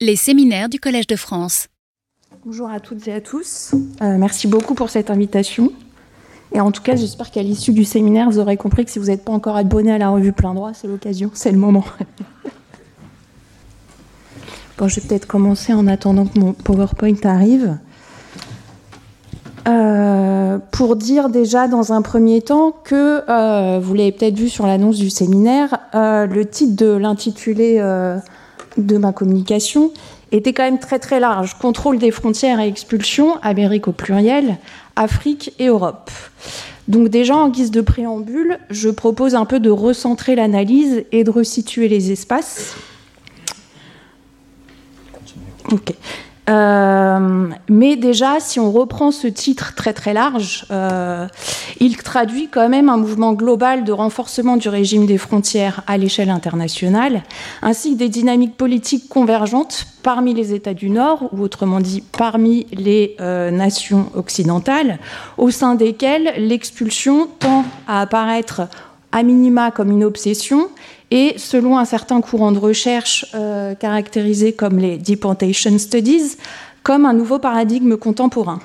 Les séminaires du Collège de France. Bonjour à toutes et à tous. Euh, merci beaucoup pour cette invitation. Et en tout cas, j'espère qu'à l'issue du séminaire, vous aurez compris que si vous n'êtes pas encore abonné à la revue Plein Droit, c'est l'occasion, c'est le moment. bon, je vais peut-être commencer en attendant que mon PowerPoint arrive. Euh, pour dire déjà dans un premier temps que, euh, vous l'avez peut-être vu sur l'annonce du séminaire, le titre de l'intitulé de ma communication était quand même très très large. Contrôle des frontières et expulsion, Amérique au pluriel, Afrique et Europe. Donc déjà en guise de préambule, je propose un peu de recentrer l'analyse et de resituer les espaces. Euh, mais déjà, si on reprend ce titre très très large, euh, il traduit quand même un mouvement global de renforcement du régime des frontières à l'échelle internationale, ainsi que des dynamiques politiques convergentes parmi les États du Nord, ou autrement dit parmi les euh, nations occidentales, au sein desquelles l'expulsion tend à apparaître à minima comme une obsession et selon un certain courant de recherche euh, caractérisé comme les Deportation Studies, comme un nouveau paradigme contemporain.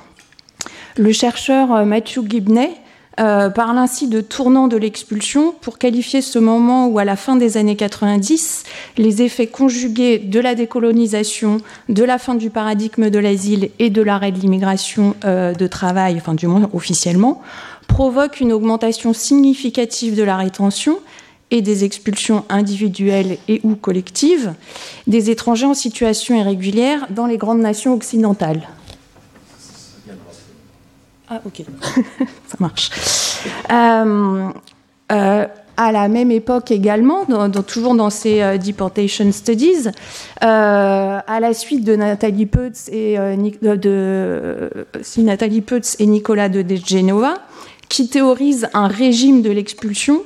Le chercheur euh, Matthew Gibney euh, parle ainsi de tournant de l'expulsion pour qualifier ce moment où, à la fin des années 90, les effets conjugués de la décolonisation, de la fin du paradigme de l'asile et de l'arrêt de l'immigration de travail, enfin du moins officiellement, provoquent une augmentation significative de la rétention et des expulsions individuelles et ou collectives des étrangers en situation irrégulière dans les grandes nations occidentales. Ah ok, ça marche. Euh, euh, à la même époque également, toujours dans ces euh, deportation studies, à la suite de Nathalie Peutz et de, et Nicolas de Genova, qui théorisent un régime de l'expulsion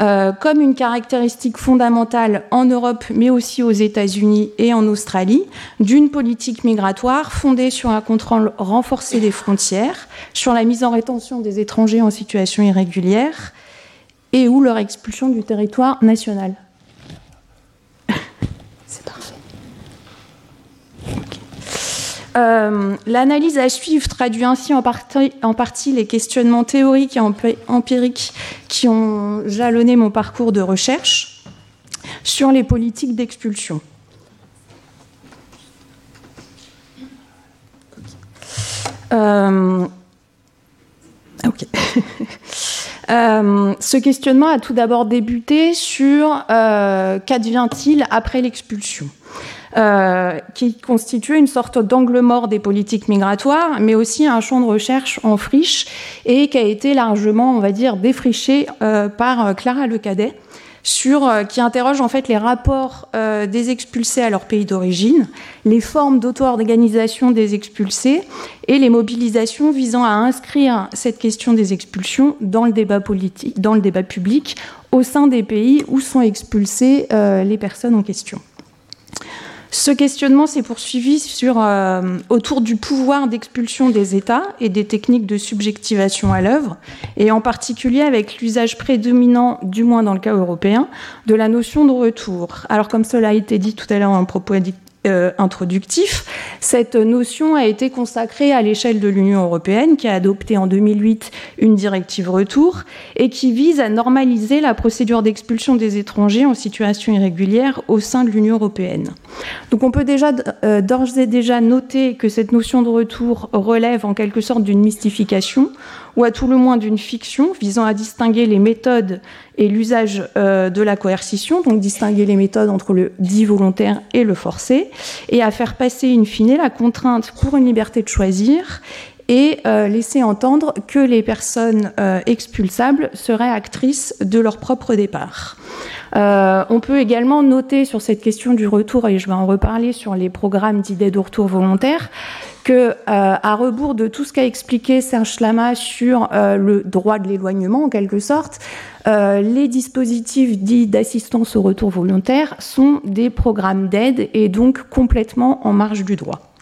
euh, comme une caractéristique fondamentale en Europe, mais aussi aux États-Unis et en Australie, d'une politique migratoire fondée sur un contrôle renforcé des frontières, sur la mise en rétention des étrangers en situation irrégulière et ou leur expulsion du territoire national. C'est parfait. Euh, l'analyse à suivre traduit ainsi en partie, les questionnements théoriques et empiriques qui ont jalonné mon parcours de recherche sur les politiques d'expulsion. Euh, euh, ce questionnement a tout d'abord débuté sur qu'advient-il après l'expulsion? Euh, qui constitue une sorte d'angle mort des politiques migratoires, mais aussi un champ de recherche en friche et qui a été largement, on va dire, défriché euh, par euh, Clara Lecadet sur, qui interroge en fait les rapports des expulsés à leur pays d'origine, les formes d'auto-organisation des expulsés et les mobilisations visant à inscrire cette question des expulsions dans le débat public au sein des pays où sont expulsées les personnes en question. Ce questionnement s'est poursuivi sur, euh, autour du pouvoir d'expulsion des États et des techniques de subjectivation à l'œuvre, et en particulier avec l'usage prédominant, du moins dans le cas européen, de la notion de retour. Alors comme cela a été dit tout à l'heure en propos euh, introductif, cette notion a été consacrée à l'échelle de l'Union européenne, qui a adopté en 2008 une directive retour et qui vise à normaliser la procédure d'expulsion des étrangers en situation irrégulière au sein de l'Union européenne. Donc on peut déjà euh, d'ores et déjà noter que cette notion de retour relève en quelque sorte d'une mystification ou à tout le moins d'une fiction visant à distinguer les méthodes et l'usage euh, de la coercition, donc distinguer les méthodes entre le dit volontaire et le forcé, et à faire passer in fine la contrainte pour une liberté de choisir et euh, laisser entendre que les personnes euh, expulsables seraient actrices de leur propre départ. on peut également noter sur cette question du retour, et je vais en reparler sur les programmes d'idées de retour volontaire, que, euh, à rebours de tout ce qu'a expliqué Serge Lama sur euh, le droit de l'éloignement, en quelque sorte, euh, les dispositifs dits d'assistance au retour volontaire sont des programmes d'aide et donc complètement en marge du droit.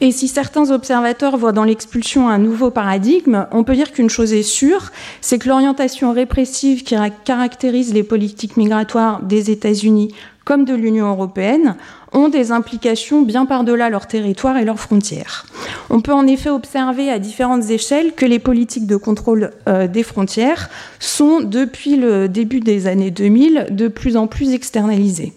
Et si certains observateurs voient dans l'expulsion un nouveau paradigme, on peut dire qu'une chose est sûre, c'est que l'orientation répressive qui caractérise les politiques migratoires des États-Unis comme de l'Union européenne, ont des implications bien par-delà leur territoire et leurs frontières. On peut en effet observer à différentes échelles que les politiques de contrôle euh, des frontières sont, depuis le début des années 2000, de plus en plus externalisées.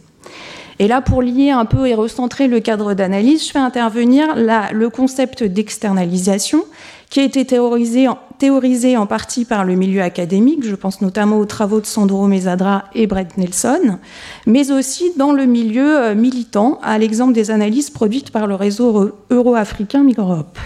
Et là, pour lier un peu et recentrer le cadre d'analyse, je fais intervenir le concept d'externalisation qui a été théorisé en, partie par le milieu académique, je pense notamment aux travaux de Sandro Mesadra et Brett Nelson, mais aussi dans le milieu euh, militant, à l'exemple des analyses produites par le réseau euro-africain Migroup.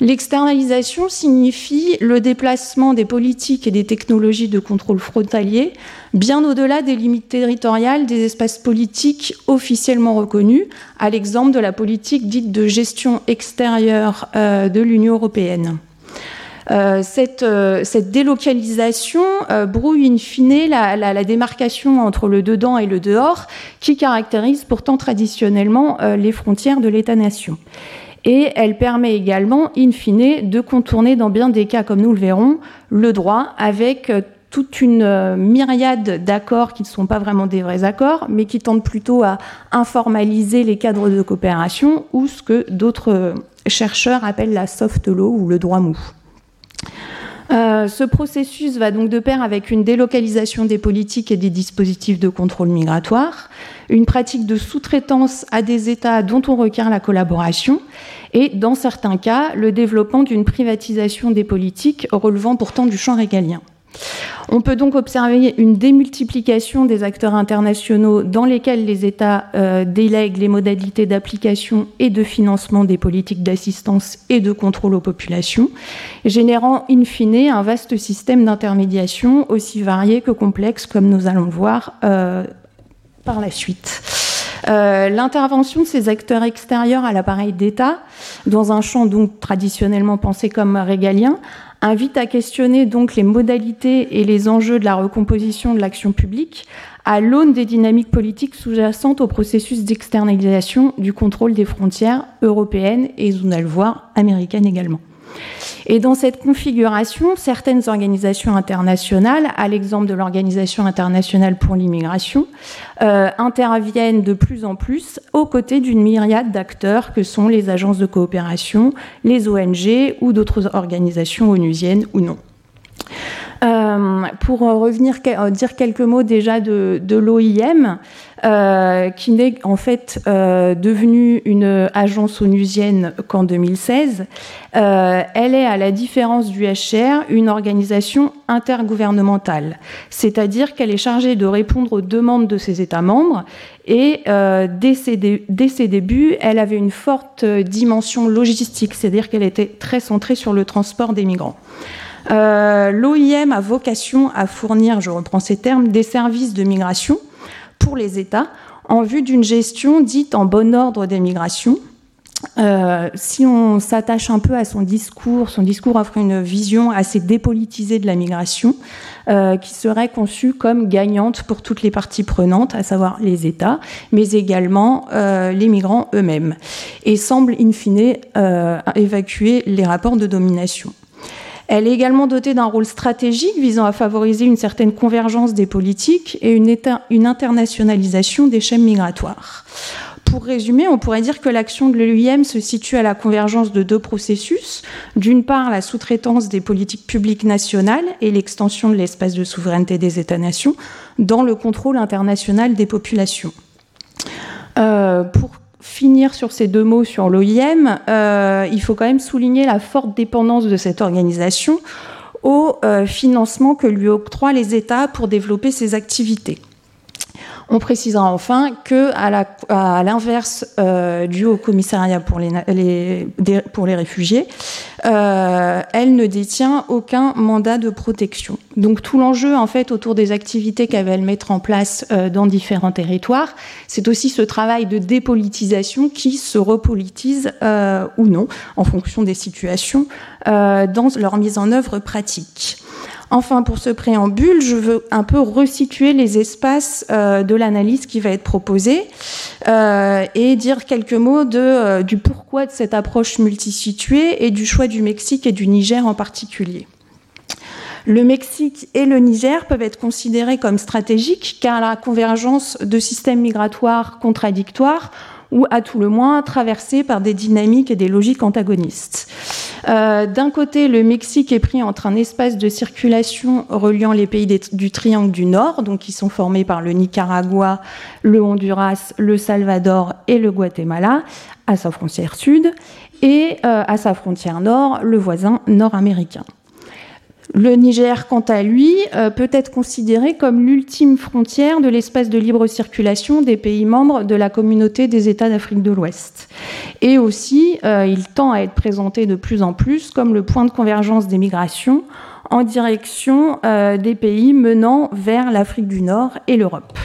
L'externalisation signifie le déplacement des politiques et des technologies de contrôle frontalier bien au-delà des limites territoriales des espaces politiques officiellement reconnus, à l'exemple de la politique dite de gestion extérieure euh, de l'Union européenne. Euh, euh, cette, délocalisation brouille in fine la, démarcation entre le dedans et le dehors qui caractérise pourtant traditionnellement les frontières de l'État-nation et elle permet également, in fine, de contourner dans bien des cas, comme nous le verrons, le droit avec euh, toute une euh, myriade d'accords qui ne sont pas vraiment des vrais accords, mais qui tendent plutôt à informaliser les cadres de coopération ou ce que d'autres euh, chercheurs appellent la soft law ou le droit mou. Ce processus va donc de pair avec une délocalisation des politiques et des dispositifs de contrôle migratoire, une pratique de sous-traitance à des États dont on requiert la collaboration, et dans certains cas, le développement d'une privatisation des politiques relevant pourtant du champ régalien. On peut donc observer une démultiplication des acteurs internationaux dans lesquels les États euh, délèguent les modalités d'application et de financement des politiques d'assistance et de contrôle aux populations, générant in fine un vaste système d'intermédiation aussi varié que complexe, comme nous allons le voir euh, par la suite. Euh, l'intervention de ces acteurs extérieurs à l'appareil d'État, dans un champ donc traditionnellement pensé comme régalien, invite à questionner donc les modalités et les enjeux de la recomposition de l'action publique à l'aune des dynamiques politiques sous-jacentes au processus d'externalisation du contrôle des frontières européennes et, vous allez le voir, américaines également. Et dans cette configuration, certaines organisations internationales, à l'exemple de l'Organisation internationale pour l'immigration, euh, interviennent de plus en plus aux côtés d'une myriade d'acteurs que sont les agences de coopération, les ONG ou d'autres organisations onusiennes ou non. Euh, pour revenir euh, dire quelques mots déjà de, l'OIM, euh, qui n'est en fait devenue une agence onusienne qu'en 2016. elle est, à la différence du HR, une organisation intergouvernementale, c'est-à-dire qu'elle est chargée de répondre aux demandes de ses États membres et dès, ses, débuts, elle avait une forte dimension logistique, c'est-à-dire qu'elle était très centrée sur le transport des migrants. Euh, L'OIM a vocation à fournir, je reprends ces termes, des services de migration pour les États en vue d'une gestion dite en bon ordre des migrations. Euh, si on s'attache un peu à son discours, son discours offre une vision assez dépolitisée de la migration, euh, qui serait conçue comme gagnante pour toutes les parties prenantes, à savoir les États, mais également les migrants eux-mêmes, et semble in fine évacuer les rapports de domination. Elle est également dotée d'un rôle stratégique visant à favoriser une certaine convergence des politiques et une, internationalisation des chaînes migratoires. Pour résumer, on pourrait dire que l'action de l'UIM se situe à la convergence de deux processus. D'une part, la sous-traitance des politiques publiques nationales et l'extension de l'espace de souveraineté des États-nations dans le contrôle international des populations. Euh, pour finir sur ces deux mots sur l'OIM, euh, il faut quand même souligner la forte dépendance de cette organisation au euh, financement que lui octroient les États pour développer ses activités. On précisera enfin que, à l'inverse euh, du Haut Commissariat pour les, réfugiés, euh, elle ne détient aucun mandat de protection. Donc tout l'enjeu en fait autour des activités qu'elle va mettre en place euh, dans différents territoires, c'est aussi ce travail de dépolitisation qui se repolitise ou non en fonction des situations dans leur mise en œuvre pratique. Enfin, pour ce préambule, je veux un peu resituer les espaces euh, de l'analyse qui va être proposée euh, et dire quelques mots euh, du pourquoi de cette approche multisituée et du choix du Mexique et du Niger en particulier. Le Mexique et le Niger peuvent être considérés comme stratégiques car la convergence de systèmes migratoires contradictoires ou à tout le moins traversés par des dynamiques et des logiques antagonistes. Euh, d'un côté, le Mexique est pris entre un espace de circulation reliant les pays du Triangle du Nord, donc qui sont formés par le Nicaragua, le Honduras, le Salvador et le Guatemala, à sa frontière sud, et euh, à sa frontière nord, le voisin nord-américain. Le Niger, quant à lui, euh, peut être considéré comme l'ultime frontière de l'espace de libre circulation des pays membres de la communauté des États d'Afrique de l'Ouest. Et aussi, euh, il tend à être présenté de plus en plus comme le point de convergence des migrations en direction euh, des pays menant vers l'Afrique du Nord et l'Europe.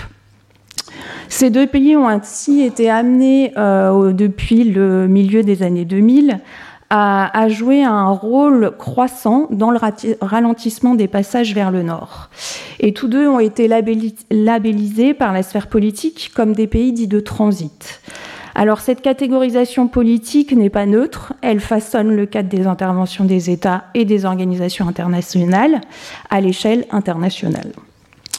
Ces deux pays ont ainsi été amenés depuis le milieu des années 2000 a, joué un rôle croissant dans le ralentissement des passages vers le nord. Et tous deux ont été labellisés par la sphère politique comme des pays dits de transit. Alors cette catégorisation politique n'est pas neutre, elle façonne le cadre des interventions des États et des organisations internationales à l'échelle internationale.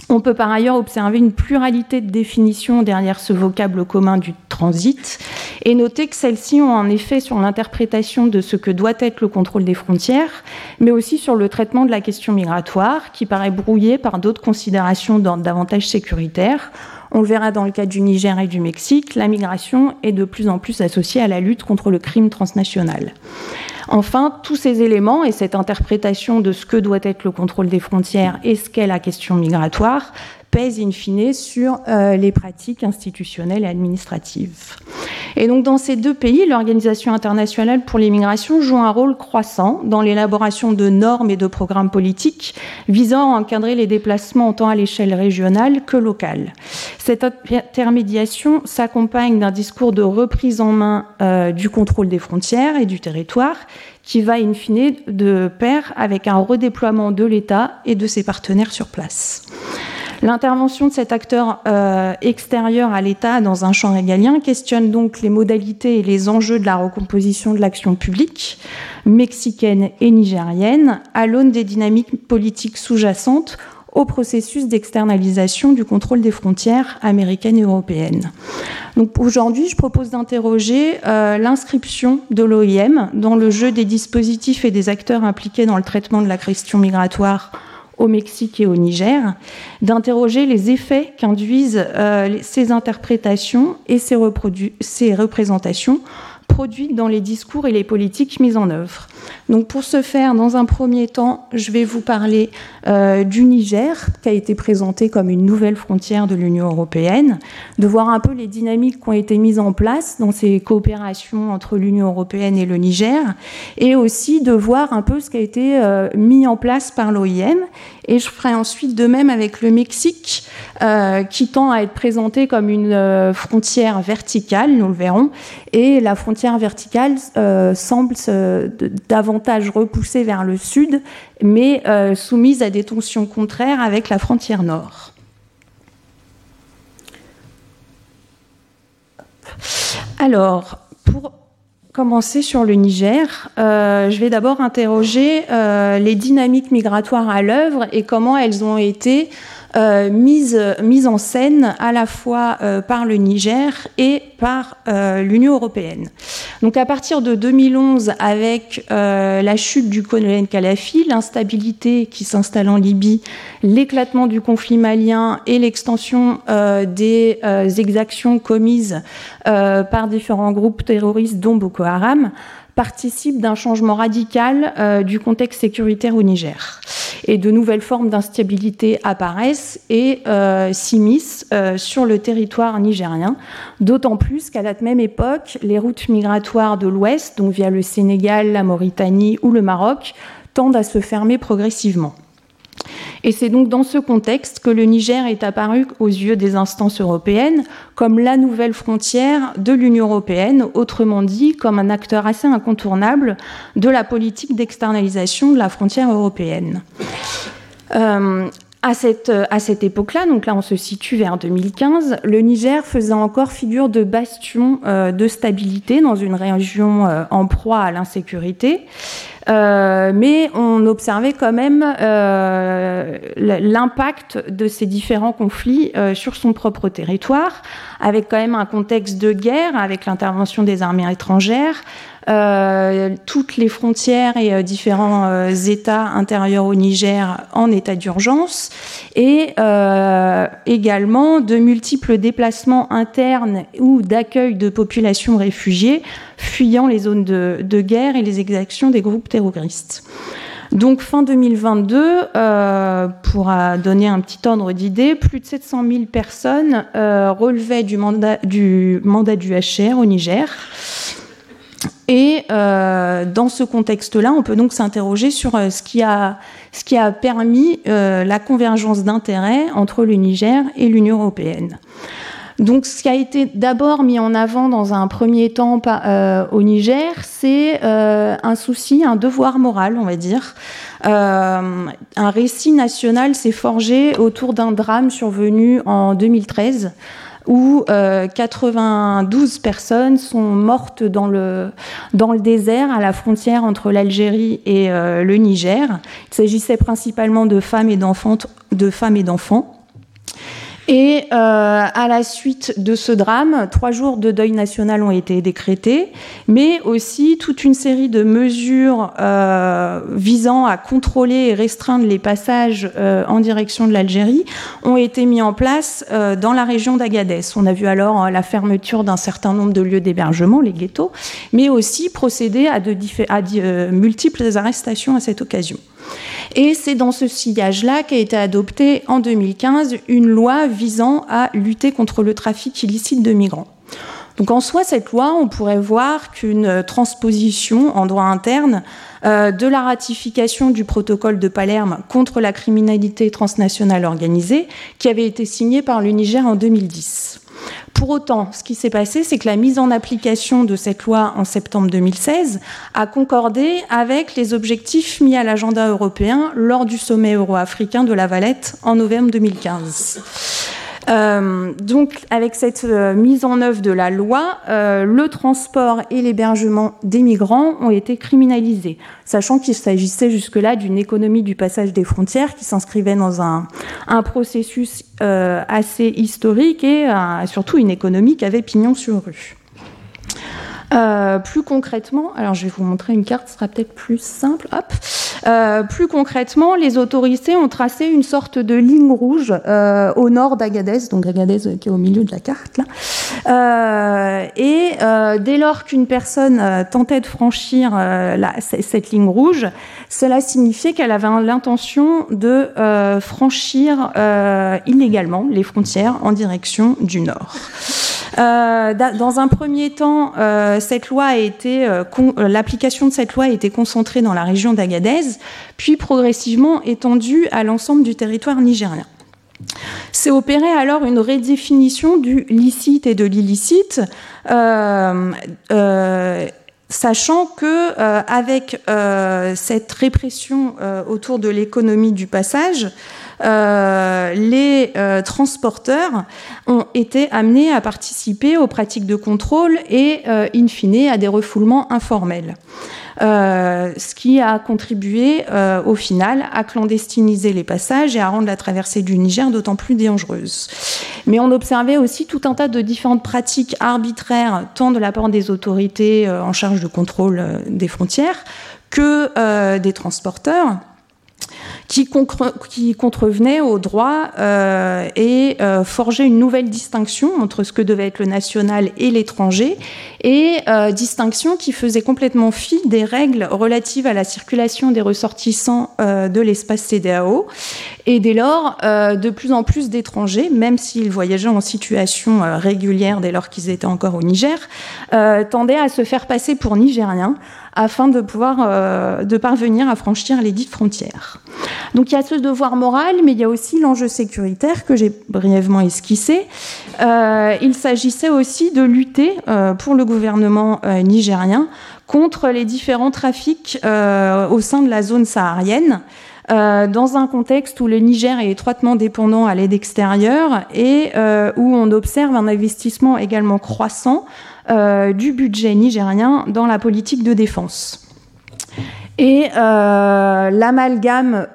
On peut par ailleurs observer une pluralité de définitions derrière ce vocable commun du transit et noter que celles-ci ont un effet sur l'interprétation de ce que doit être le contrôle des frontières, mais aussi sur le traitement de la question migratoire qui paraît brouillé par d'autres considérations d'ordre davantage sécuritaire. On le verra dans le cas du Niger et du Mexique, la migration est de plus en plus associée à la lutte contre le crime transnational. Enfin, tous ces éléments et cette interprétation de ce que doit être le contrôle des frontières et ce qu'est la question migratoire pèsent in fine sur euh, les pratiques institutionnelles et administratives. Et donc dans ces deux pays, l'Organisation internationale pour les migrations joue un rôle croissant dans l'élaboration de normes et de programmes politiques visant à encadrer les déplacements tant à l'échelle régionale que locale. Cette intermédiation s'accompagne d'un discours de reprise en main euh, du contrôle des frontières et du territoire qui va in fine de pair avec un redéploiement de l'État et de ses partenaires sur place. L'intervention de cet acteur euh, extérieur à l'État dans un champ régalien questionne donc les modalités et les enjeux de la recomposition de l'action publique mexicaine et nigérienne à l'aune des dynamiques politiques sous-jacentes au processus d'externalisation du contrôle des frontières américaines et européennes. Aujourd'hui, je propose d'interroger euh, l'inscription de l'OIM dans le jeu des dispositifs et des acteurs impliqués dans le traitement de la question migratoire au Mexique et au Niger, d'interroger les effets qu'induisent euh, ces interprétations et ces, ces représentations produites dans les discours et les politiques mises en œuvre. Donc pour ce faire, dans un premier temps, je vais vous parler euh, du Niger, qui a été présenté comme une nouvelle frontière de l'Union européenne, de voir un peu les dynamiques qui ont été mises en place dans ces coopérations entre l'Union européenne et le Niger, et aussi de voir un peu ce qui a été euh, mis en place par l'OIM. Et je ferai ensuite de même avec le Mexique, euh, qui tend à être présenté comme une frontière verticale, nous le verrons, et la frontière verticale semble davantage repoussée vers le sud, mais euh, soumise à des tensions contraires avec la frontière nord. Alors, pour commencer sur le Niger, euh, je vais d'abord interroger euh, les dynamiques migratoires à l'œuvre et comment elles ont été euh, mise, mise en scène à la fois euh, par le Niger et par euh, l'Union européenne. Donc à partir de 2011, avec la chute du colonel Kadhafi, l'instabilité qui s'installe en Libye, l'éclatement du conflit malien et l'extension des exactions commises par différents groupes terroristes, dont Boko Haram, participe d'un changement radical euh, du contexte sécuritaire au Niger. Et de nouvelles formes d'instabilité apparaissent et euh, s'immiscent euh, sur le territoire nigérien, d'autant plus qu'à la même époque, les routes migratoires de l'Ouest, donc via le Sénégal, la Mauritanie ou le Maroc, tendent à se fermer progressivement. Et c'est donc dans ce contexte que le Niger est apparu aux yeux des instances européennes comme la nouvelle frontière de l'Union européenne, autrement dit comme un acteur assez incontournable de la politique d'externalisation de la frontière européenne. Euh, à cette, à cette époque-là, donc là on se situe vers 2015, le Niger faisait encore figure de bastion euh, de stabilité dans une région euh, en proie à l'insécurité. mais on observait quand même l'impact de ces différents conflits sur son propre territoire, avec quand même un contexte de guerre, avec l'intervention des armées étrangères, euh, toutes les frontières et euh, différents euh, États intérieurs au Niger en état d'urgence et également de multiples déplacements internes ou d'accueil de populations réfugiées fuyant les zones de, guerre et les exactions des groupes terroristes. Donc fin 2022, euh, pour donner un petit ordre d'idée, plus de 700 000 personnes euh, relevaient du, mandat du HR au Niger. Et euh, dans ce contexte-là, on peut donc s'interroger sur euh, ce, qui a, ce qui a permis euh, la convergence d'intérêts entre le Niger et l'Union européenne. Donc, ce qui a été d'abord mis en avant dans un premier temps au Niger, c'est un souci, un devoir moral, on va dire. un récit national s'est forgé autour d'un drame survenu en 2013 où 92 euh, personnes sont mortes dans le, dans le désert à la frontière entre l'Algérie et euh, le Niger. Il s'agissait principalement de femmes et d'enfants. De femmes et d'enfants. Et euh, à la suite de ce drame, trois jours de deuil national ont été décrétés, mais aussi toute une série de mesures euh, visant à contrôler et restreindre les passages euh, en direction de l'Algérie ont été mis en place dans la région d'Agadez. On a vu alors la fermeture d'un certain nombre de lieux d'hébergement, les ghettos, mais aussi procéder à de, à multiples arrestations à cette occasion. Et c'est dans ce sillage-là qu'a été adoptée en 2015 une loi visant à lutter contre le trafic illicite de migrants. Donc en soi, cette loi, on pourrait voir qu'une transposition en droit interne euh, de la ratification du protocole de Palerme contre la criminalité transnationale organisée, qui avait été signé par le Niger en 2010. Pour autant, ce qui s'est passé, c'est que la mise en application de cette loi en septembre 2016 a concordé avec les objectifs mis à l'agenda européen lors du sommet euro-africain de la Valette en novembre 2015. Euh, donc, avec cette euh, mise en œuvre de la loi, euh, le transport et l'hébergement des migrants ont été criminalisés, sachant qu'il s'agissait jusque-là d'une économie du passage des frontières qui s'inscrivait dans un, un processus assez historique et surtout une économie qui avait pignon sur rue. Euh, plus concrètement, alors je vais vous montrer une carte, ce sera peut-être plus simple. Hop. Euh, plus concrètement, les autorités ont tracé une sorte de ligne rouge euh, au nord d'Agadez, donc Agadez euh, qui est au milieu de la carte là. Euh, et dès lors qu'une personne tentait de franchir cette ligne rouge, cela signifiait qu'elle avait l'intention de franchir illégalement les frontières en direction du nord. Euh, dans un premier temps, euh, euh, l'application de cette loi a été concentrée dans la région d'Agadez, puis progressivement étendue à l'ensemble du territoire nigérien. C'est opéré alors une redéfinition du licite et de l'illicite, sachant que avec cette répression autour de l'économie du passage, les euh, transporteurs ont été amenés à participer aux pratiques de contrôle et, euh, in fine, à des refoulements informels. Euh, ce qui a contribué euh, au final à clandestiniser les passages et à rendre la traversée du Niger d'autant plus dangereuse. Mais on observait aussi tout un tas de différentes pratiques arbitraires, tant de la part des autorités euh, en charge de contrôle des frontières que des transporteurs qui, contrevenait au droit euh, et euh, forgeait une nouvelle distinction entre ce que devait être le national et l'étranger, et euh, distinction qui faisait complètement fi des règles relatives à la circulation des ressortissants de l'espace CDAO. Et dès lors, de plus en plus d'étrangers, même s'ils voyageaient en situation régulière dès lors qu'ils étaient encore au Niger, tendaient à se faire passer pour nigériens afin de pouvoir euh, de parvenir à franchir les dites frontières. Donc il y a ce devoir moral, mais il y a aussi l'enjeu sécuritaire que j'ai brièvement esquissé. Euh, il s'agissait aussi de lutter euh, pour le gouvernement nigérien contre les différents trafics au sein de la zone saharienne. Dans un contexte où le Niger est étroitement dépendant à l'aide extérieure et où on observe un investissement également croissant du budget nigérien dans la politique de défense. Et euh, l'amalgame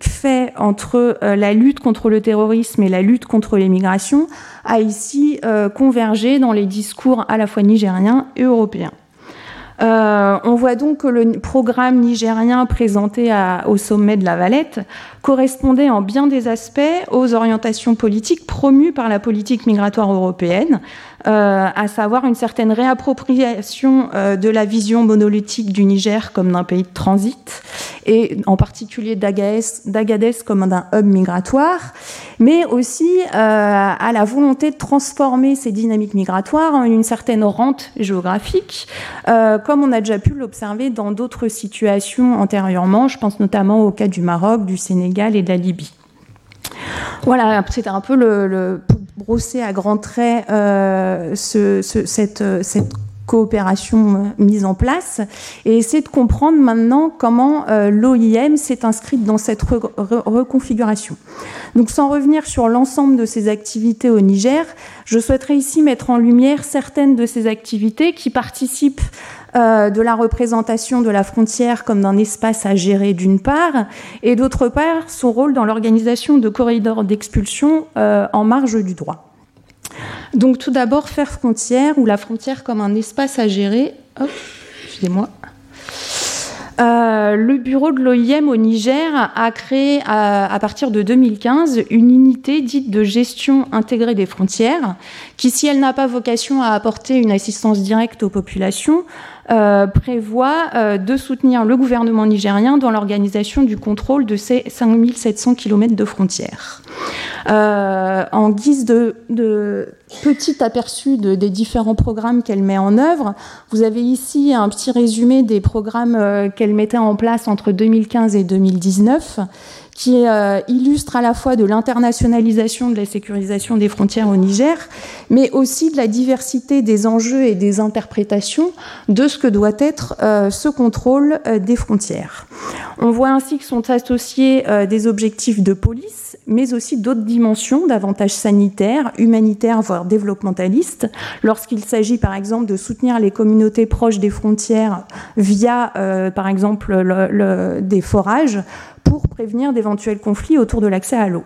fait entre euh, la lutte contre le terrorisme et la lutte contre l'immigration a ici euh, convergé dans les discours à la fois nigériens et européens. Euh, on voit donc que le programme nigérien présenté au sommet de la Valette correspondait en bien des aspects aux orientations politiques promues par la politique migratoire européenne, euh, à savoir une certaine réappropriation euh, de la vision monolithique du Niger comme d'un pays de transit, et en particulier d'Agadez comme d'un hub migratoire, mais aussi euh, à la volonté de transformer ces dynamiques migratoires en une certaine rente géographique, comme on a déjà pu l'observer dans d'autres situations antérieurement. Je pense notamment au cas du Maroc, du Sénégal et de la Libye. Voilà, c'était un peu le, brosser à grands traits euh, cette, coopération euh, mise en place et essayer de comprendre maintenant comment euh, l'OIM s'est inscrite dans cette reconfiguration. Donc sans revenir sur l'ensemble de ces activités au Niger, je souhaiterais ici mettre en lumière certaines de ces activités qui participent euh, de la représentation de la frontière comme d'un espace à gérer d'une part, et d'autre part son rôle dans l'organisation de corridors d'expulsion euh, en marge du droit. Donc tout d'abord, faire frontière ou la frontière comme un espace à gérer. excusez-moi. Euh, le bureau de l'OIM au Niger a créé à, partir de 2015 une unité dite de gestion intégrée des frontières qui, si elle n'a pas vocation à apporter une assistance directe aux populations, euh, prévoit euh, de soutenir le gouvernement nigérien dans l'organisation du contrôle de ces 5700 km de frontières. Euh, en guise de, petit aperçu des différents programmes qu'elle met en œuvre, vous avez ici un petit résumé des programmes qu'elle mettait en place entre 2015 et 2019 qui euh, illustre à la fois de l'internationalisation de la sécurisation des frontières au Niger, mais aussi de la diversité des enjeux et des interprétations de ce que doit être euh, ce contrôle euh, des frontières. On voit ainsi que sont associés des objectifs de police, mais aussi d'autres dimensions davantage sanitaires, humanitaires, voire développementalistes, lorsqu'il s'agit par exemple de soutenir les communautés proches des frontières via, par exemple, le, des forages pour prévenir d'éventuels conflits autour de l'accès à l'eau.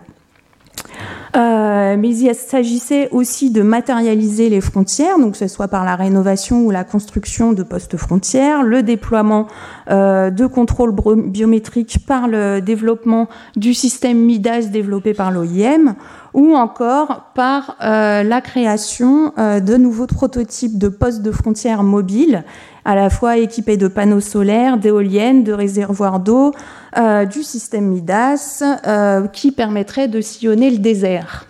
Euh, mais il s'agissait aussi de matérialiser les frontières, donc que ce soit par la rénovation ou la construction de postes frontières, le déploiement euh, de contrôles biométriques par le développement du système MIDAS développé par l'OIM, ou encore par euh, la création de nouveaux prototypes de postes de frontières mobiles à la fois équipés de panneaux solaires, d'éoliennes, de réservoirs d'eau, euh, du système Midas, euh, qui permettrait de sillonner le désert.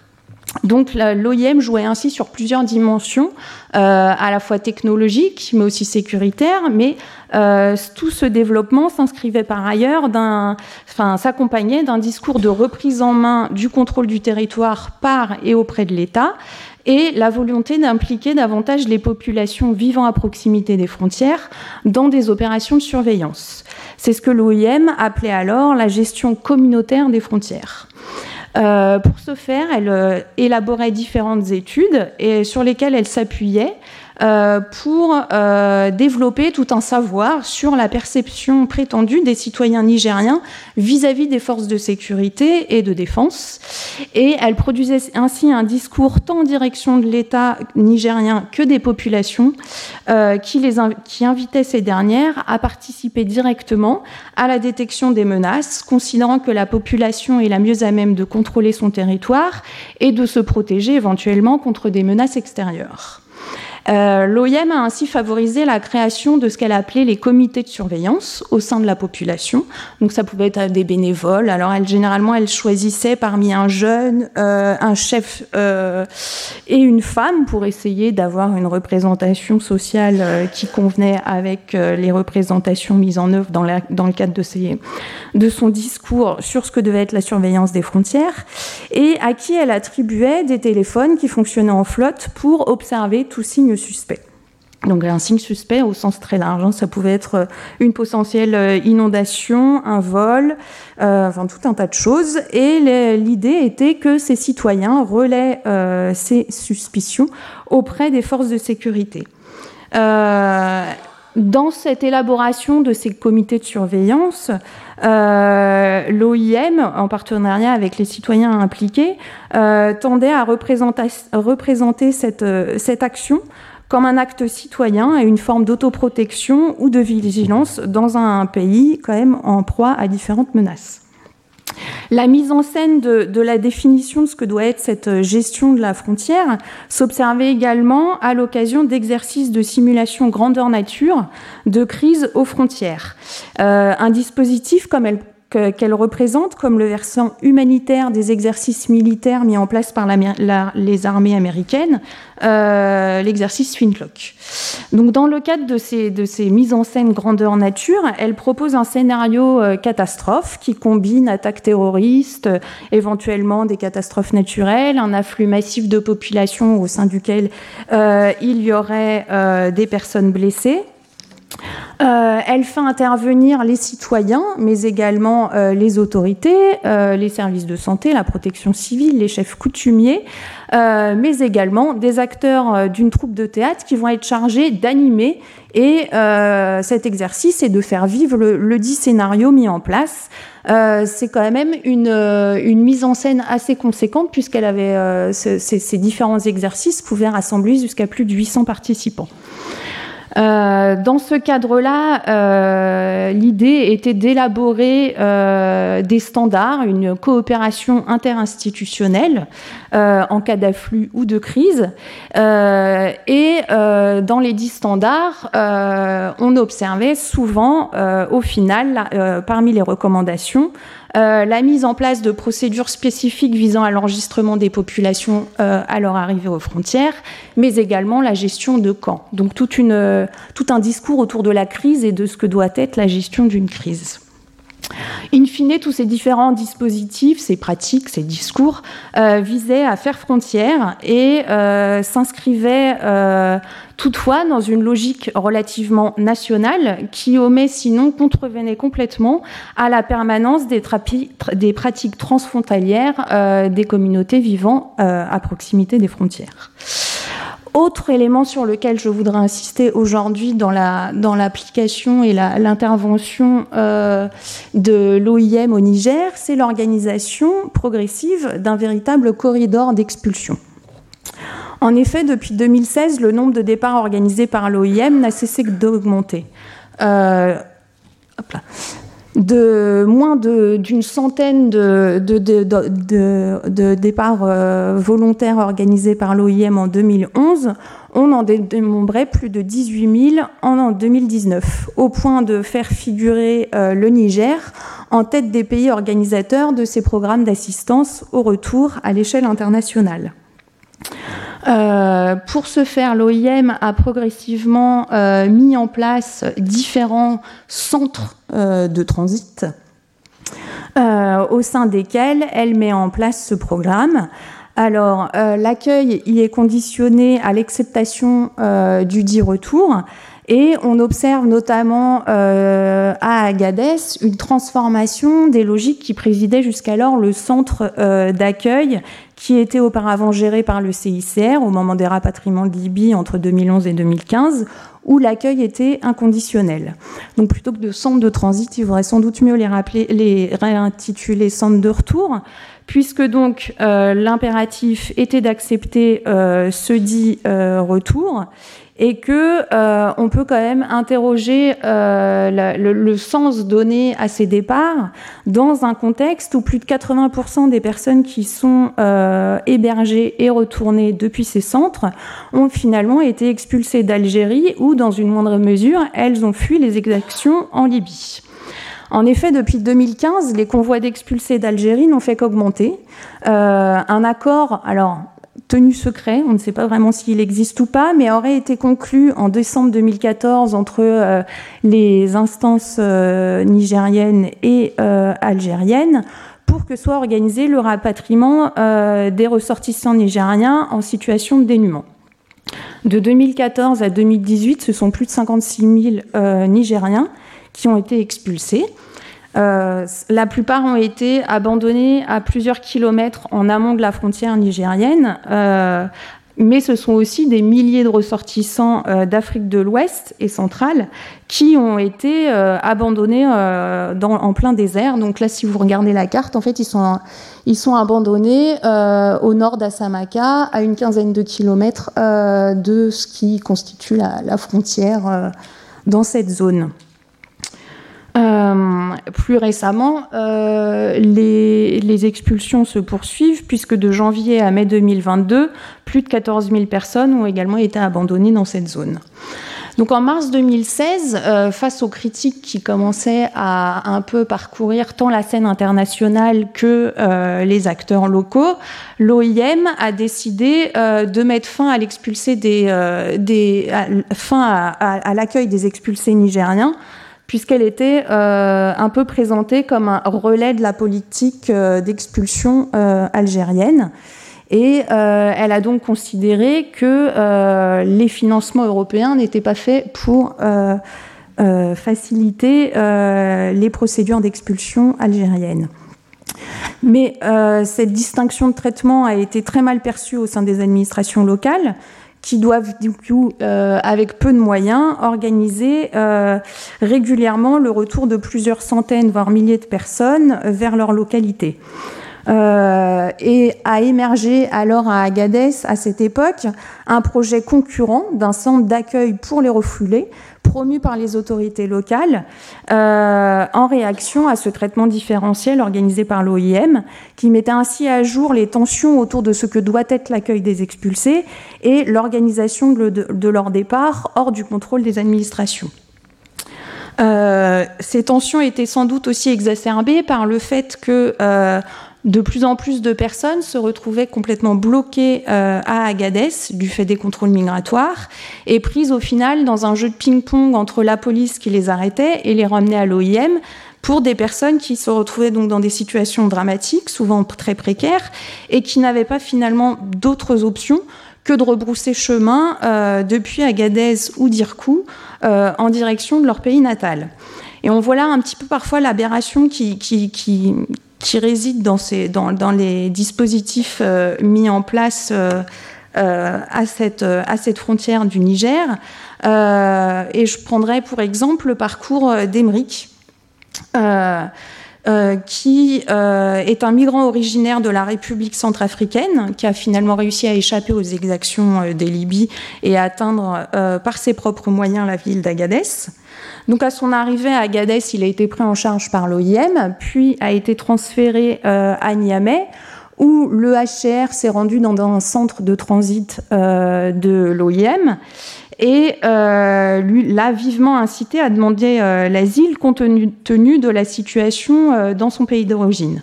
Donc l'OIM jouait ainsi sur plusieurs dimensions, euh, à la fois technologiques, mais aussi sécuritaires, mais tout ce développement s'inscrivait par ailleurs s'accompagnait d'un discours de reprise en main du contrôle du territoire par et auprès de l'État, et la volonté d'impliquer davantage les populations vivant à proximité des frontières dans des opérations de surveillance. C'est ce que l'OIM appelait alors la gestion communautaire des frontières. Euh, pour ce faire, elle euh, élaborait différentes études et sur lesquelles elle s'appuyait euh, pour euh, développer tout un savoir sur la perception prétendue des citoyens nigériens vis-à-vis des forces de sécurité et de défense. Et elle produisait ainsi un discours tant en direction de l'État nigérien que des populations euh, qui, les qui invitait ces dernières à participer directement à la détection des menaces, considérant que la population est la mieux à même de contrôler son territoire et de se protéger éventuellement contre des menaces extérieures. Euh, L'OIM a ainsi favorisé la création de ce qu'elle appelait les comités de surveillance au sein de la population. Donc ça pouvait être des bénévoles. Alors elle, généralement, elle choisissait parmi un jeune, euh, un chef euh, et une femme pour essayer d'avoir une représentation sociale qui convenait avec les représentations mises en œuvre dans, le cadre de, de son discours sur ce que devait être la surveillance des frontières, et à qui elle attribuait des téléphones qui fonctionnaient en flotte pour observer tout signe suspect. Donc un signe suspect au sens très large, hein. ça pouvait être euh, une potentielle euh, inondation, un vol, euh, enfin tout un tas de choses. Et l'idée était que ces citoyens relaient ces suspicions auprès des forces de sécurité. Dans cette élaboration de ces comités de surveillance, euh, l'OIM, en partenariat avec les citoyens impliqués, euh, tendait à représenter, cette, euh, cette, action comme un acte citoyen et une forme d'autoprotection ou de vigilance dans un pays quand même en proie à différentes menaces. La mise en scène de, la définition de ce que doit être cette gestion de la frontière s'observait également à l'occasion d'exercices de simulation grandeur nature de crise aux frontières. Euh, un dispositif comme elle qu'elle représente comme le versant humanitaire des exercices militaires mis en place par les armées américaines, euh, l'exercice Flintlock. Donc, dans le cadre de ces, mises en scène grandeur nature, elle propose un scénario euh, catastrophe qui combine attaques terroristes, éventuellement des catastrophes naturelles, un afflux massif de population au sein duquel euh, il y aurait des personnes blessées euh, elle fait intervenir les citoyens, mais également euh, les autorités, euh, les services de santé, la protection civile, les chefs coutumiers, mais également des acteurs d'une troupe de théâtre qui vont être chargés d'animer et cet exercice et de faire vivre le, dit scénario mis en place. c'est quand même une, une, mise en scène assez conséquente puisqu'elle avait ces, ces, différents exercices pouvaient rassembler jusqu'à plus de 800 participants. Euh, dans ce cadre-là, euh, l'idée était d'élaborer euh, des standards, une coopération interinstitutionnelle en cas d'afflux ou de crise. et dans les dix standards, on observait souvent, au final, parmi les recommandations, euh, la mise en place de procédures spécifiques visant à l'enregistrement des populations euh, à leur arrivée aux frontières, mais également la gestion de camps. Donc euh, tout un discours autour de la crise et de ce que doit être la gestion d'une crise. In fine, tous ces différents dispositifs, ces pratiques, ces discours euh, visaient à faire frontière et euh, s'inscrivaient euh, toutefois dans une logique relativement nationale qui omet sinon contrevenait complètement à la permanence des, des pratiques transfrontalières des communautés vivant à proximité des frontières. Autre élément sur lequel je voudrais insister aujourd'hui dans l'application et l'intervention euh, de l'OIM au Niger, c'est l'organisation progressive d'un véritable corridor d'expulsion. En effet, depuis 2016, le nombre de départs organisés par l'OIM n'a cessé d'augmenter. Euh, de moins d'une centaine de, départs euh, volontaires organisés par l'OIM en 2011, on en dénombrait plus de 18 000 en, 2019, au point de faire figurer euh, le Niger en tête des pays organisateurs de ces programmes d'assistance au retour à l'échelle internationale. Euh, pour ce faire, l'OIM a progressivement euh, mis en place différents centres euh, de transit au sein desquels elle met en place ce programme. Alors, l'accueil y est conditionné à l'acceptation du dit retour. Et on observe notamment à Agadez une transformation des logiques qui présidaient jusqu'alors le centre d'accueil qui était auparavant géré par le CICR au moment des rapatriements de Libye entre 2011 et 2015, où l'accueil était inconditionnel. Donc plutôt que de centres de transit, il faudrait sans doute mieux les, réintituler centres de retour, puisque donc euh, l'impératif était d'accepter euh, ce dit euh, retour et que euh, on peut quand même interroger euh, le, sens donné à ces départs dans un contexte où plus de 80% des personnes qui sont euh, hébergées et retournées depuis ces centres ont finalement été expulsées d'Algérie ou, dans une moindre mesure, elles ont fui les exactions en Libye. En effet, depuis 2015, les convois d'expulsés d'Algérie n'ont fait qu'augmenter. un accord, alors tenu secret, on ne sait pas vraiment s'il existe ou pas, mais aurait été conclu en décembre 2014 entre euh, les instances euh, nigériennes et euh, algériennes pour que soit organisé le rapatriement des ressortissants nigériens en situation de dénuement. De 2014 à 2018, ce sont plus de 56 000 Nigériens qui ont été expulsés. Euh, la plupart ont été abandonnés à plusieurs kilomètres en amont de la frontière nigérienne. Euh, mais ce sont aussi des milliers de ressortissants euh, d'Afrique de l'Ouest et centrale qui ont été abandonnés en plein désert. Donc là, si vous regardez la carte, en fait, ils sont, abandonnés au nord d'Assamaka, à une quinzaine de kilomètres de ce qui constitue la frontière dans cette zone. Euh, plus récemment, euh, les, les, expulsions se poursuivent puisque de janvier à mai 2022, plus de 14 000 personnes ont également été abandonnées dans cette zone. Donc en mars 2016, euh, face aux critiques qui commençaient à un peu parcourir tant la scène internationale que euh, les acteurs locaux, l'OIM a décidé euh, de mettre fin à l'expulsé des, euh, des fin à, à, l'accueil des expulsés nigériens puisqu'elle était euh, un peu présentée comme un relais de la politique euh, d'expulsion euh, algérienne. Et elle a donc considéré que les financements européens n'étaient pas faits pour faciliter les procédures d'expulsion algériennes. Mais cette distinction de traitement a été très mal perçue au sein des administrations locales, qui doivent du coup, euh, avec peu de moyens, organiser euh, régulièrement le retour de plusieurs centaines, voire milliers de personnes vers leur localité. Euh, et a émergé alors à Agadez, à cette époque, un projet concurrent d'un centre d'accueil pour les refoulés, promu par les autorités locales, euh, en réaction à ce traitement différentiel organisé par l'OIM, qui mettait ainsi à jour les tensions autour de ce que doit être l'accueil des expulsés et l'organisation de, leur départ hors du contrôle des administrations. Euh, ces tensions étaient sans doute aussi exacerbées par le fait que euh, de plus en plus de personnes se retrouvaient complètement bloquées euh, à Agadez du fait des contrôles migratoires et prises au final dans un jeu de ping-pong entre la police qui les arrêtait et les ramenait à l'OIM pour des personnes qui se retrouvaient donc dans des situations dramatiques, souvent très précaires, et qui n'avaient pas finalement d'autres options que de rebrousser chemin euh, depuis Agadez ou Dirkou euh, en direction de leur pays natal. Et on voit là un petit peu parfois l'aberration qui, qui résident dans, les dispositifs euh, mis en place euh, euh, à, cette, frontière du Niger. et je prendrai pour exemple le parcours d'Emeric. Qui est un migrant originaire de la République centrafricaine, qui a finalement réussi à échapper aux exactions des Libyes et à atteindre par ses propres moyens la ville d'Agadez. Donc à son arrivée à Agadez, il a été pris en charge par l'OIM, puis a été transféré à Niamey, où le HCR s'est rendu dans un centre de transit de l'OIM et euh, l'a vivement incité à demander euh, l'asile compte tenu de la situation euh, dans son pays d'origine.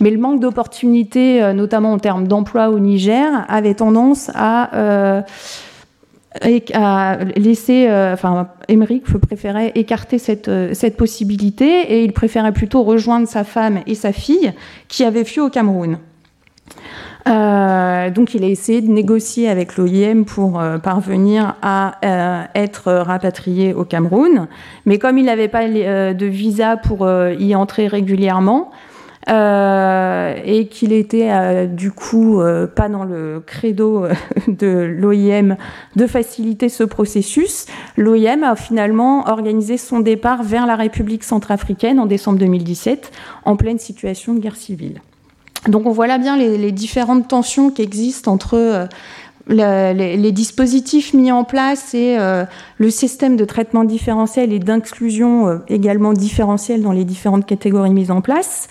Mais le manque d'opportunités, euh, notamment en termes d'emploi au Niger, avait tendance à, euh, à laisser, euh, enfin, Émeric préférait écarter cette, cette possibilité et il préférait plutôt rejoindre sa femme et sa fille qui avaient fui au Cameroun. Euh, donc il a essayé de négocier avec l'OIM pour euh, parvenir à euh, être rapatrié au Cameroun. Mais comme il n'avait pas euh, de visa pour euh, y entrer régulièrement, euh, et qu'il était du coup pas dans le credo de l'OIM de faciliter ce processus, l'OIM a finalement organisé son départ vers la République centrafricaine en décembre 2017 en pleine situation de guerre civile. Donc on voit là bien les, différentes tensions qui existent entre euh, le, les, les, dispositifs mis en place et euh, le système de traitement différentiel et d'inclusion euh, également différentiel dans les différentes catégories mises en place.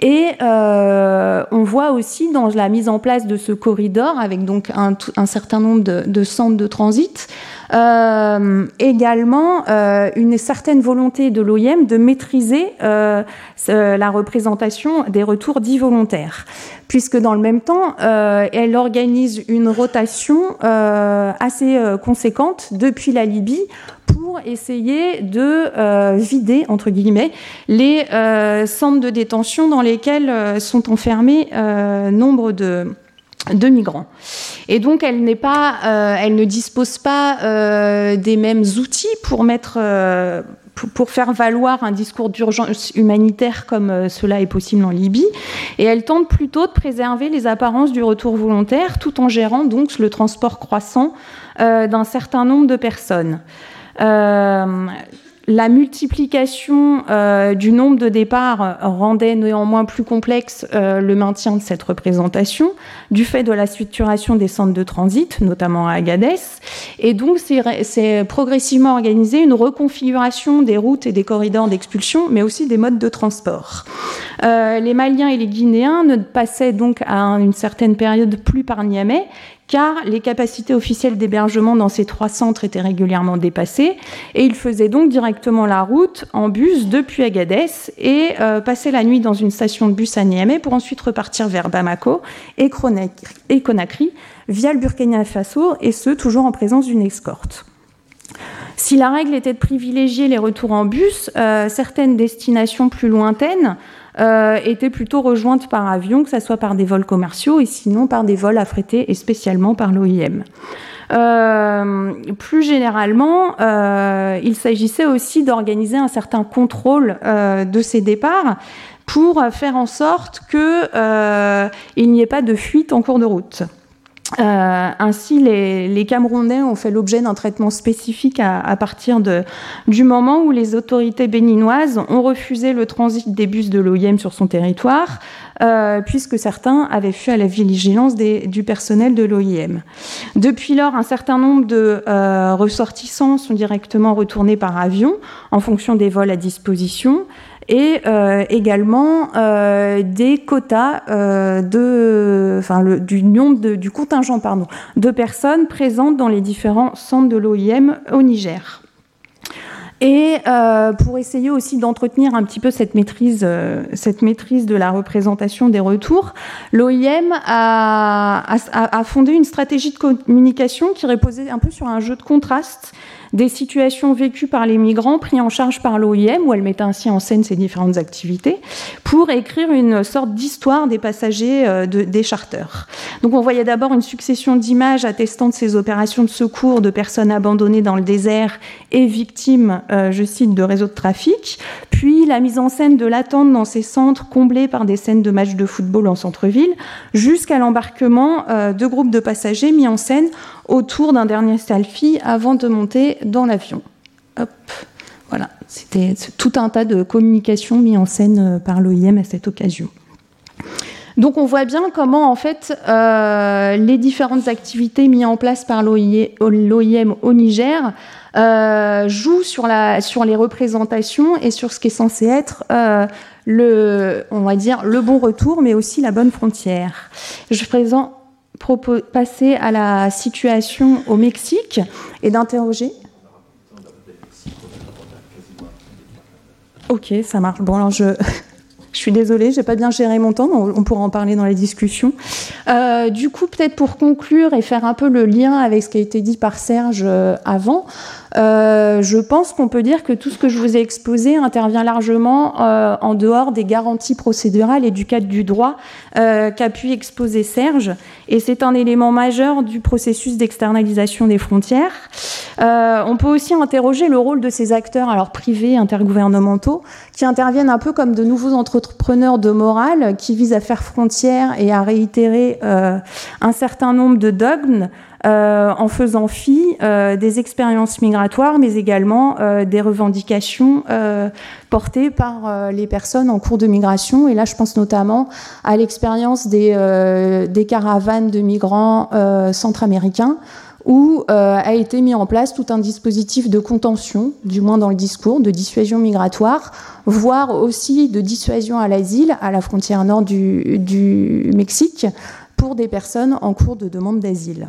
Et euh, on voit aussi dans la mise en place de ce corridor, avec donc un, un certain nombre de, de centres de transit, euh, également euh, une certaine volonté de l'OIM de maîtriser euh, la représentation des retours dits volontaires, puisque dans le même temps, euh, elle organise une rotation euh, assez euh, conséquente depuis la Libye pour essayer de vider, entre guillemets, les centres de détention dans lesquels sont enfermés nombre de de migrants. Et donc, elle, n'est pas, euh, elle ne dispose pas euh, des mêmes outils pour mettre, euh, pour, faire valoir un discours d'urgence humanitaire comme cela est possible en Libye. Et elle tente plutôt de préserver les apparences du retour volontaire, tout en gérant donc le transport croissant d'un certain nombre de personnes la multiplication euh, du nombre de départs rendait néanmoins plus complexe euh, le maintien de cette représentation, du fait de la structuration des centres de transit, notamment à Agadez. Et donc, c'est progressivement organisé une reconfiguration des routes et des corridors d'expulsion, mais aussi des modes de transport. Euh, les Maliens et les Guinéens ne passaient donc à une certaine période plus par Niamey, car les capacités officielles d'hébergement dans ces trois centres étaient régulièrement dépassées, et ils faisaient donc directement la route en bus depuis Agadez et euh, passaient la nuit dans une station de bus à Niamey pour ensuite repartir vers Bamako et Conakry via le Burkina Faso, et ce, toujours en présence d'une escorte. Si la règle était de privilégier les retours en bus, euh, certaines destinations plus lointaines euh, étaient plutôt rejointes par avion, que ce soit par des vols commerciaux et sinon par des vols affrétés et spécialement par l'OIM. Euh, plus généralement, euh, il s'agissait aussi d'organiser un certain contrôle de ces départs pour faire en sorte qu'il n'y ait pas de fuite en cours de route. Euh, ainsi, les, Camerounais ont fait l'objet d'un traitement spécifique à, partir de, du moment où les autorités béninoises ont refusé le transit des bus de l'OIM sur son territoire, euh, puisque certains avaient fui à la vigilance du personnel de l'OIM. Depuis lors, un certain nombre de euh, ressortissants sont directement retournés par avion en fonction des vols à disposition et euh, également euh, des quotas euh, de, enfin, le, du nombre de, du contingent pardon, de personnes présentes dans les différents centres de l'OIM au Niger. Et euh, pour essayer aussi d'entretenir un petit peu cette maîtrise, euh, cette maîtrise de la représentation des retours, l'OIM a, fondé une stratégie de communication qui reposait un peu sur un jeu de contraste des situations vécues par les migrants pris en charge par l'OIM, où elle mettait ainsi en scène ces différentes activités, pour écrire une sorte d'histoire des passagers euh, des charters. Donc on voyait d'abord une succession d'images attestant de ces opérations de secours de personnes abandonnées dans le désert et victimes, euh, je cite, de réseaux de trafic, puis la mise en scène de l'attente dans ces centres comblés par des scènes de matchs de football en centre-ville, jusqu'à l'embarquement euh, de groupes de passagers mis en scène autour d'un dernier selfie avant de monter dans l'avion. Hop, voilà, c'était tout un tas de communications mis en scène euh, par l'OIM à cette occasion. Donc on voit bien comment en fait euh, les différentes activités mises en place par l'OIM au Niger euh, jouent sur, les représentations et sur ce qui est censé être le, on va dire, le bon retour, mais aussi la bonne frontière. Je présente passer à la situation au Mexique et d'interroger. Ok, ça marche. Bon, alors je, je suis désolée, j'ai pas bien géré mon temps, on pourra en parler dans la discussion. Euh, du coup, peut-être pour conclure et faire un peu le lien avec ce qui a été dit par Serge euh, avant, euh, je pense qu'on peut dire que tout ce que je vous ai exposé intervient largement euh, en dehors des garanties procédurales et du cadre du droit euh, qu'a pu exposer Serge. Et c'est un élément majeur du processus d'externalisation des frontières. on peut aussi interroger le rôle de ces acteurs, alors privés, intergouvernementaux, qui interviennent un peu comme de nouveaux entrepreneurs de morale qui visent à faire frontière et à réitérer un certain nombre de dogmes en faisant fi euh, des expériences migratoires, mais également euh, des revendications portées par les personnes en cours de migration. Et là, je pense notamment à l'expérience des, caravanes de migrants centra-américains où a été mis en place tout un dispositif de contention, du moins dans le discours, de dissuasion migratoire, voire aussi de dissuasion à l'asile à la frontière nord du Mexique pour des personnes en cours de demande d'asile.